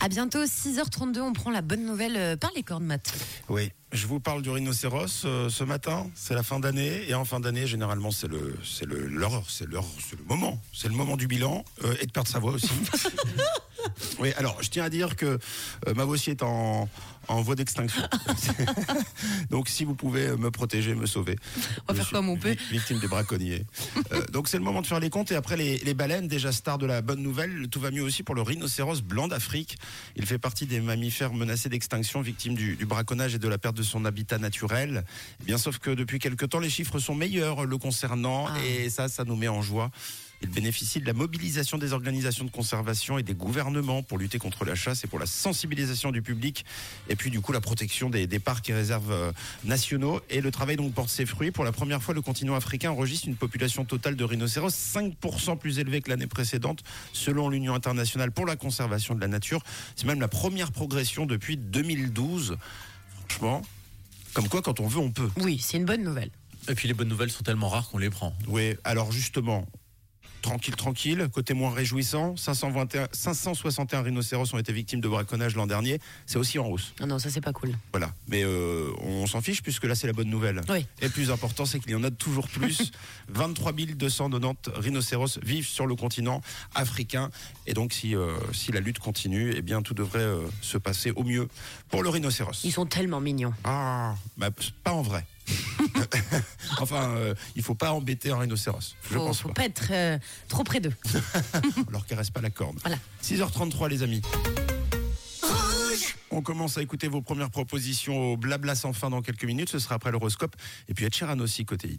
À bientôt, 6h32, on prend la bonne nouvelle euh, par les cornes, Matt. Oui, je vous parle du rhinocéros euh, ce matin. C'est la fin d'année et en fin d'année, généralement, c'est le, c'est le, l'heure, c'est l'heure, c'est le moment, c'est le moment du bilan euh, et de perdre sa voix aussi. oui, alors je tiens à dire que euh, ma voix aussi est en, en voie d'extinction. donc si vous pouvez me protéger, me sauver. On va faire comme on peut. vi- Victime des braconniers. Euh, donc c'est le moment de faire les comptes et après les, les baleines, déjà stars de la bonne nouvelle, tout va mieux aussi pour le rhinocéros blanc d'Afrique. Il fait partie des mammifères menacés d'extinction, victimes du, du braconnage et de la perte de son habitat naturel. Eh bien sauf que depuis quelque temps les chiffres sont meilleurs le concernant Ah. et ça, ça nous met en joie. Il bénéficie de la mobilisation des organisations de conservation et des gouvernements pour lutter contre la chasse et pour la sensibilisation du public et puis du coup la protection des, des parcs et réserves euh, nationaux. Et le travail donc porte ses fruits. Pour la première fois, le continent africain enregistre une population totale de rhinocéros 5% plus élevée que l'année précédente, selon l'Union internationale pour la conservation de la nature. C'est même la première progression depuis 2012. Franchement, comme quoi quand on veut, on peut. Oui, c'est une bonne nouvelle. Et puis les bonnes nouvelles sont tellement rares qu'on les prend. Oui, alors justement, tranquille, tranquille, côté moins réjouissant, 521, 561 rhinocéros ont été victimes de braconnage l'an dernier, c'est aussi en hausse. Non, non, ça c'est pas cool. Voilà, mais euh, on s'en fiche puisque là c'est la bonne nouvelle. Oui. Et plus important, c'est qu'il y en a toujours plus. 23 290 rhinocéros vivent sur le continent africain. Et donc, si, euh, si la lutte continue, eh bien, tout devrait euh, se passer au mieux pour le rhinocéros. Ils sont tellement mignons. Ah, bah, pas en vrai. enfin, euh, il faut pas embêter un rhinocéros. Je Faut, pense faut pas. pas être euh, trop près d'eux. On leur caresse pas la corde. Voilà. 6h33 les amis. On commence à écouter vos premières propositions au blabla sans fin dans quelques minutes. Ce sera après l'horoscope. Et puis Ed Sheeran aussi côté hit.